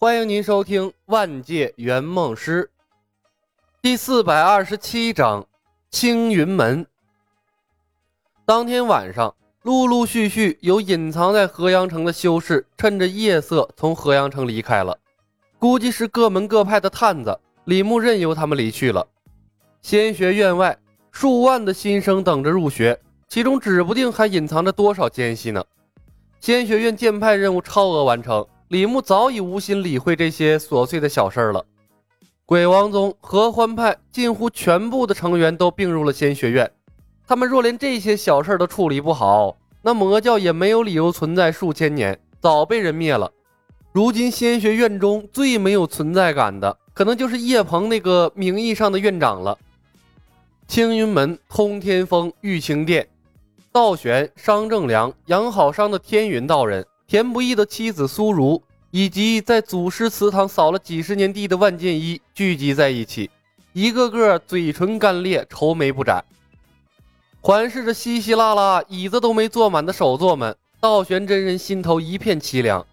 欢迎您收听《万界圆梦师》第四百二十七章《青云门》。当天晚上，陆陆续续有隐藏在河阳城的修士，趁着夜色从河阳城离开了。估计是各门各派的探子，李牧任由他们离去了。仙学院外，数万的新生等着入学，其中指不定还隐藏着多少奸细呢。仙学院剑派任务超额完成。李牧早已无心理会这些琐碎的小事儿了。鬼王宗、合欢派近乎全部的成员都并入了仙学院，他们若连这些小事都处理不好，那魔教也没有理由存在数千年，早被人灭了。如今仙学院中最没有存在感的，可能就是叶鹏那个名义上的院长了。青云门、通天峰、玉清殿、道玄、商正良、杨好商的天云道人。田不易的妻子苏如，以及在祖师祠堂扫了几十年地的万剑一聚集在一起，一个个嘴唇干裂，愁眉不展，环视着稀稀拉拉椅子都没坐满的首座们，道玄真人心头一片凄凉。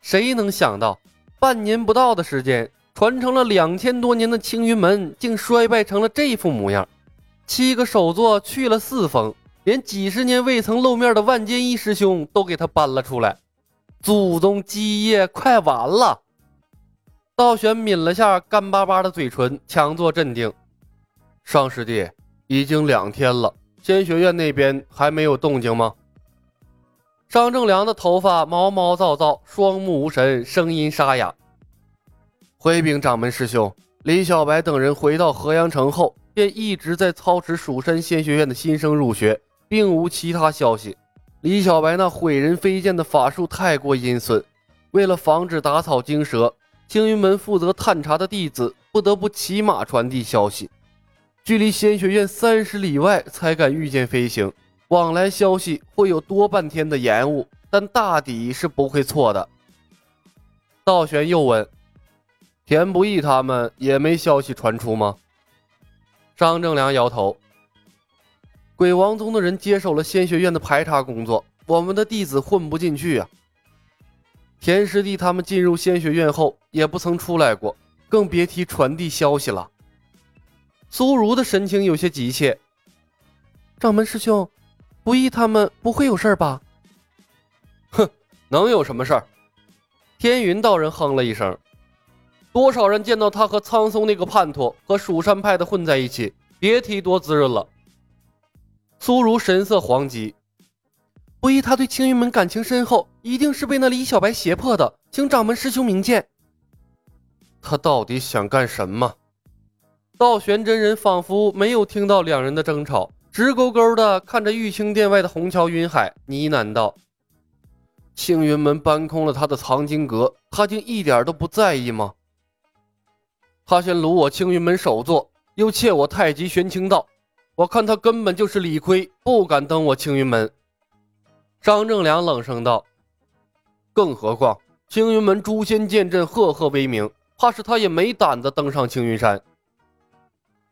谁能想到，半年不到的时间，传承了两千多年的青云门，竟衰败成了这副模样？七个首座去了四峰，连几十年未曾露面的万剑一师兄都给他搬了出来。祖宗基业快完了！道玄抿了下干巴巴的嘴唇，强作镇定：“上师弟，已经两天了，仙学院那边还没有动静吗？”张正良的头发毛毛躁躁，双目无神，声音沙哑：“回禀掌门师兄，李小白等人回到河阳城后，便一直在操持蜀山仙学院的新生入学，并无其他消息。”李小白那毁人飞剑的法术太过阴损，为了防止打草惊蛇，青云门负责探查的弟子不得不骑马传递消息，距离仙学院三十里外才敢御剑飞行，往来消息会有多半天的延误，但大抵是不会错的。道玄又问：“田不易他们也没消息传出吗？”张正良摇头。鬼王宗的人接手了仙学院的排查工作，我们的弟子混不进去啊。田师弟他们进入仙学院后也不曾出来过，更别提传递消息了。苏如的神情有些急切。掌门师兄，不义他们不会有事吧？哼，能有什么事儿？天云道人哼了一声。多少人见到他和苍松那个叛徒和蜀山派的混在一起，别提多滋润了。苏如神色惶急，不疑他对青云门感情深厚，一定是被那李小白胁迫的，请掌门师兄明鉴。他到底想干什么？道玄真人仿佛没有听到两人的争吵，直勾勾的看着玉清殿外的红桥云海，呢喃道：“青云门搬空了他的藏经阁，他竟一点都不在意吗？他先掳我青云门首座，又窃我太极玄清道。”我看他根本就是理亏，不敢登我青云门。张正良冷声道：“更何况青云门诛仙剑阵赫赫威名，怕是他也没胆子登上青云山。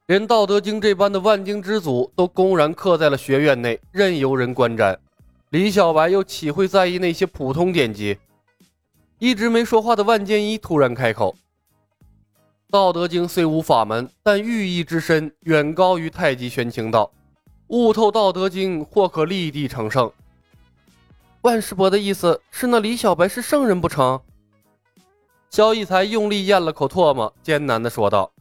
连《道德经》这般的万经之祖都公然刻在了学院内，任由人观瞻。李小白又岂会在意那些普通典籍？”一直没说话的万剑一突然开口。道德经虽无法门，但寓意之深远高于太极玄清道。悟透道德经，或可立地成圣。万世伯的意思是，那李小白是圣人不成？萧逸才用力咽了口唾沫，艰难地说道：“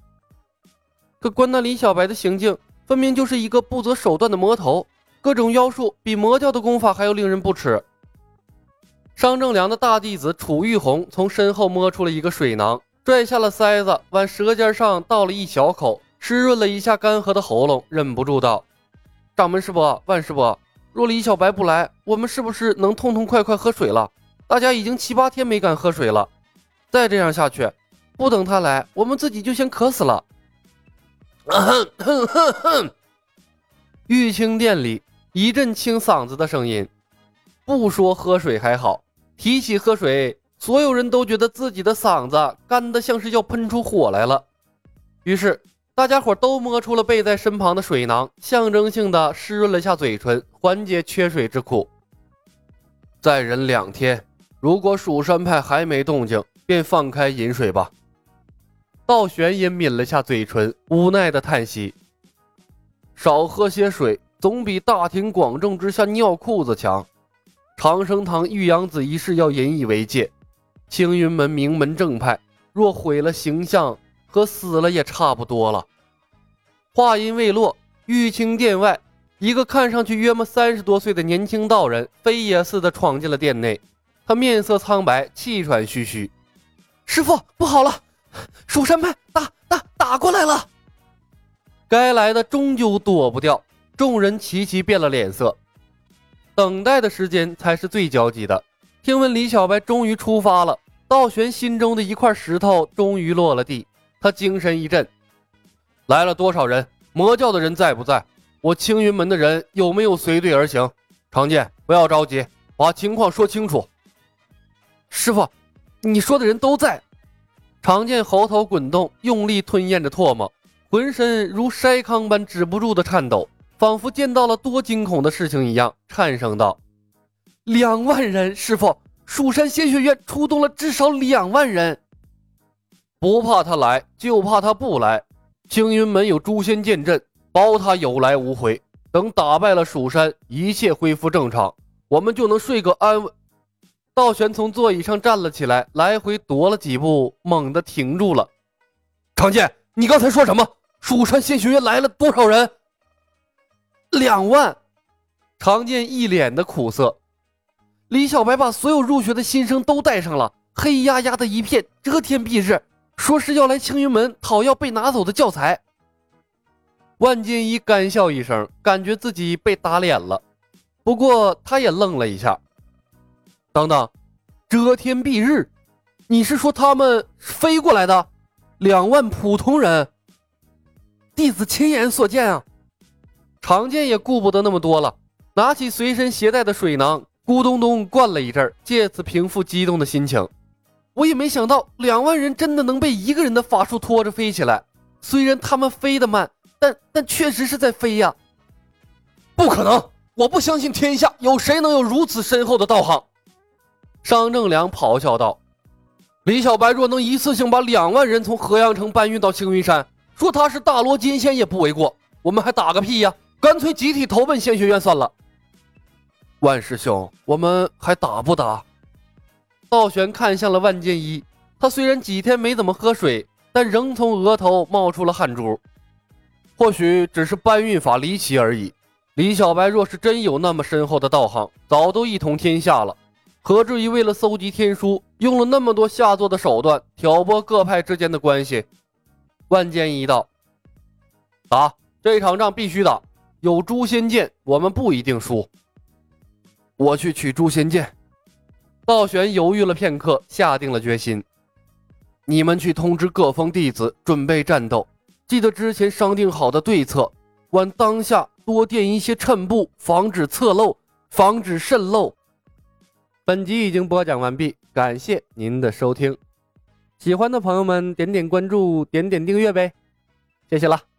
可观那李小白的行径，分明就是一个不择手段的魔头，各种妖术比魔教的功法还要令人不齿。”商正良的大弟子楚玉红从身后摸出了一个水囊。拽下了塞子，往舌尖上倒了一小口，湿润了一下干涸的喉咙，忍不住道：“掌门师伯，万师伯，若李小白不来，我们是不是能痛痛快快喝水了？大家已经七八天没敢喝水了，再这样下去，不等他来，我们自己就先渴死了。”玉清殿里一阵清嗓子的声音，不说喝水还好，提起喝水。所有人都觉得自己的嗓子干得像是要喷出火来了，于是大家伙都摸出了背在身旁的水囊，象征性的湿润了下嘴唇，缓解缺水之苦。再忍两天，如果蜀山派还没动静，便放开饮水吧。道玄也抿了下嘴唇，无奈的叹息：“少喝些水，总比大庭广众之下尿裤子强。长生堂玉阳子一事要引以为戒。青云门名门正派，若毁了形象，和死了也差不多了。”话音未落，玉清殿外，一个看上去约莫三十多岁的年轻道人飞也似的闯进了殿内。他面色苍白，气喘吁吁：“师傅，不好了，蜀山派打打打过来了！”该来的终究躲不掉，众人齐齐变了脸色。等待的时间才是最焦急的。听闻李小白终于出发了，道玄心中的一块石头终于落了地，他精神一振。来了多少人？魔教的人在不在？我青云门的人有没有随队而行？常剑，不要着急，把情况说清楚。师傅，你说的人都在。常剑喉头滚动，用力吞咽着唾沫，浑身如筛糠般止不住的颤抖，仿佛见到了多惊恐的事情一样，颤声道：“两万人，师傅，蜀山仙学院出动了至少两万人。不怕他来，就怕他不来。”青云门有诛仙剑阵，保他有来无回。等打败了蜀山，一切恢复正常，我们就能睡个安稳。道玄从座椅上站了起来，来回踱了几步，猛地停住了。常剑，你刚才说什么？蜀山仙学院来了多少人？两万。常剑一脸的苦涩。李小白把所有入学的新生都带上了，黑压压的一片，遮天蔽日。说是要来青云门讨要被拿走的教材。万金一干笑一声，感觉自己被打脸了。不过他也愣了一下。等等，遮天蔽日，你是说他们飞过来的两万普通人？弟子亲眼所见啊！常见也顾不得那么多了，拿起随身携带的水囊，咕咚咚灌了一阵，借此平复激动的心情。我也没想到两万人真的能被一个人的法术拖着飞起来。虽然他们飞得慢，但但确实是在飞呀！不可能，我不相信天下有谁能有如此深厚的道行。商正良咆哮道：“李小白若能一次性把两万人从河阳城搬运到青云山，说他是大罗金仙也不为过。我们还打个屁呀！干脆集体投奔仙学院算了。”万师兄，我们还打不打？道玄看向了万剑一，他虽然几天没怎么喝水，但仍从额头冒出了汗珠。或许只是搬运法离奇而已。李小白若是真有那么深厚的道行，早都一统天下了，何至于为了搜集天书，用了那么多下作的手段，挑拨各派之间的关系？万剑一道：“打这场仗必须打，有诛仙剑，我们不一定输。我去取诛仙剑。”道玄犹豫了片刻，下定了决心：“你们去通知各方弟子准备战斗，记得之前商定好的对策，往当下多垫一些衬布，防止侧漏，防止渗漏。”本集已经播讲完毕，感谢您的收听。喜欢的朋友们点点关注，点点订阅呗，谢谢了。